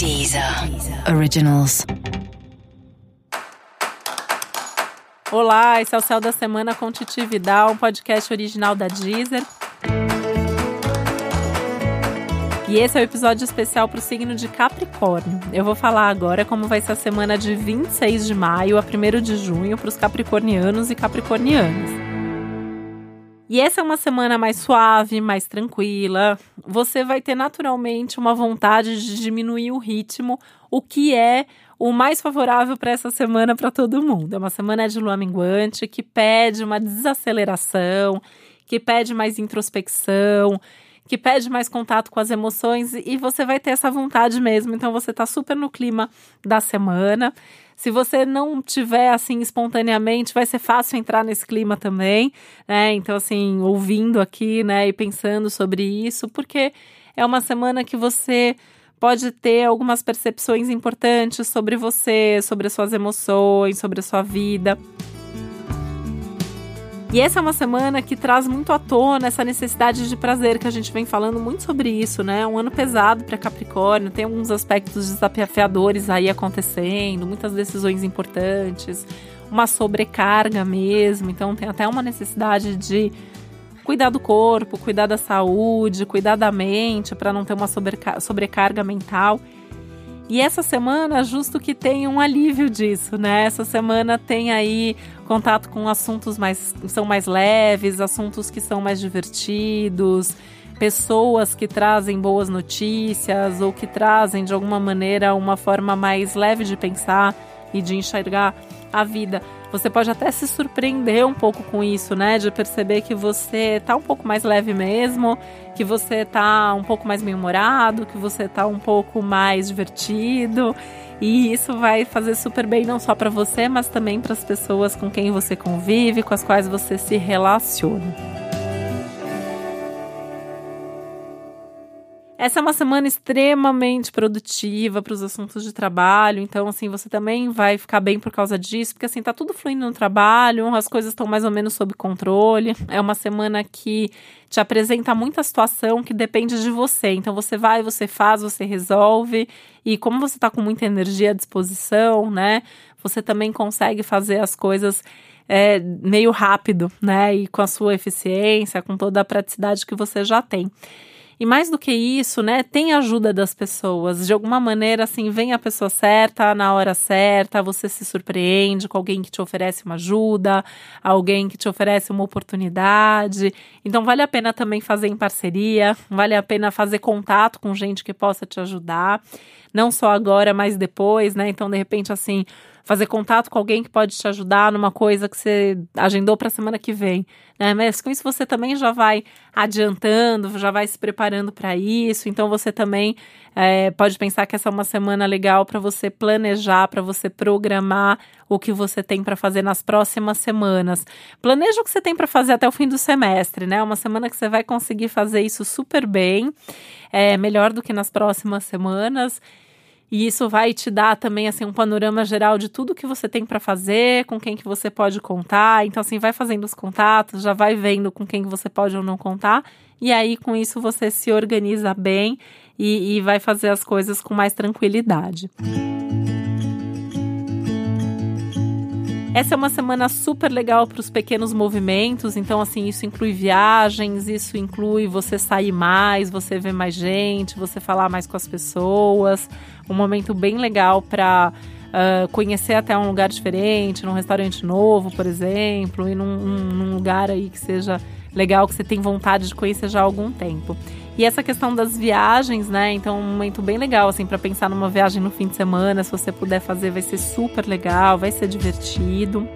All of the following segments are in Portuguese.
Deezer Originals. Olá, esse é o Céu da Semana com Titi Vidal, um podcast original da Deezer. E esse é o episódio especial para o signo de Capricórnio. Eu vou falar agora como vai ser a semana de 26 de maio a 1 de junho para os capricornianos e capricornianas. E essa é uma semana mais suave, mais tranquila. Você vai ter naturalmente uma vontade de diminuir o ritmo, o que é o mais favorável para essa semana para todo mundo. É uma semana de lua minguante que pede uma desaceleração, que pede mais introspecção, que pede mais contato com as emoções e você vai ter essa vontade mesmo. Então você está super no clima da semana. Se você não tiver assim espontaneamente, vai ser fácil entrar nesse clima também, né? Então assim, ouvindo aqui, né, e pensando sobre isso, porque é uma semana que você pode ter algumas percepções importantes sobre você, sobre as suas emoções, sobre a sua vida. E essa é uma semana que traz muito à tona essa necessidade de prazer que a gente vem falando muito sobre isso, né? Um ano pesado para Capricórnio, tem alguns aspectos desafiadores aí acontecendo, muitas decisões importantes, uma sobrecarga mesmo, então tem até uma necessidade de cuidar do corpo, cuidar da saúde, cuidar da mente para não ter uma sobrecarga mental. E essa semana, justo que tem um alívio disso, né? Essa semana tem aí contato com assuntos mais são mais leves, assuntos que são mais divertidos, pessoas que trazem boas notícias ou que trazem de alguma maneira uma forma mais leve de pensar e de enxergar a vida. Você pode até se surpreender um pouco com isso, né? De perceber que você tá um pouco mais leve mesmo, que você tá um pouco mais bem-humorado, que você tá um pouco mais divertido. E isso vai fazer super bem não só para você, mas também para as pessoas com quem você convive, com as quais você se relaciona. Essa é uma semana extremamente produtiva para os assuntos de trabalho, então assim, você também vai ficar bem por causa disso, porque assim, tá tudo fluindo no trabalho, as coisas estão mais ou menos sob controle. É uma semana que te apresenta muita situação que depende de você. Então você vai, você faz, você resolve, e como você está com muita energia à disposição, né? Você também consegue fazer as coisas é, meio rápido, né? E com a sua eficiência, com toda a praticidade que você já tem. E mais do que isso, né, tem ajuda das pessoas. De alguma maneira, assim, vem a pessoa certa, na hora certa, você se surpreende com alguém que te oferece uma ajuda, alguém que te oferece uma oportunidade. Então, vale a pena também fazer em parceria, vale a pena fazer contato com gente que possa te ajudar. Não só agora, mas depois, né? Então, de repente, assim, fazer contato com alguém que pode te ajudar numa coisa que você agendou para a semana que vem, né? Mas com isso você também já vai adiantando, já vai se preparando para isso. Então você também é, pode pensar que essa é uma semana legal para você planejar, para você programar o que você tem para fazer nas próximas semanas. Planeja o que você tem para fazer até o fim do semestre, né? Uma semana que você vai conseguir fazer isso super bem, é melhor do que nas próximas semanas. E isso vai te dar também assim um panorama geral de tudo que você tem para fazer, com quem que você pode contar. Então assim, vai fazendo os contatos, já vai vendo com quem que você pode ou não contar. E aí com isso você se organiza bem e, e vai fazer as coisas com mais tranquilidade. Essa é uma semana super legal para os pequenos movimentos, então assim, isso inclui viagens, isso inclui você sair mais, você ver mais gente, você falar mais com as pessoas. Um momento bem legal para uh, conhecer até um lugar diferente, num restaurante novo, por exemplo, e num, num lugar aí que seja legal, que você tem vontade de conhecer já há algum tempo. E essa questão das viagens, né? Então, um momento bem legal, assim, para pensar numa viagem no fim de semana. Se você puder fazer, vai ser super legal, vai ser divertido.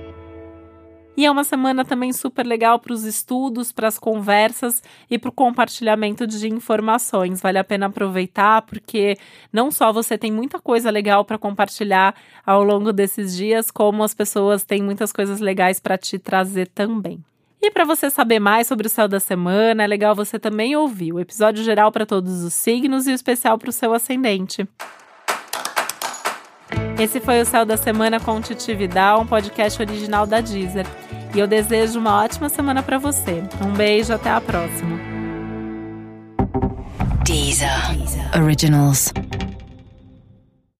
E é uma semana também super legal para os estudos, para as conversas e para o compartilhamento de informações. Vale a pena aproveitar, porque não só você tem muita coisa legal para compartilhar ao longo desses dias, como as pessoas têm muitas coisas legais para te trazer também. E para você saber mais sobre o céu da semana, é legal você também ouvir o episódio geral para todos os signos e o especial para o seu ascendente. Esse foi o Céu da Semana com Titi Vidal, um podcast original da Deezer. E eu desejo uma ótima semana para você. Um beijo, até a próxima. Deezer. Originals.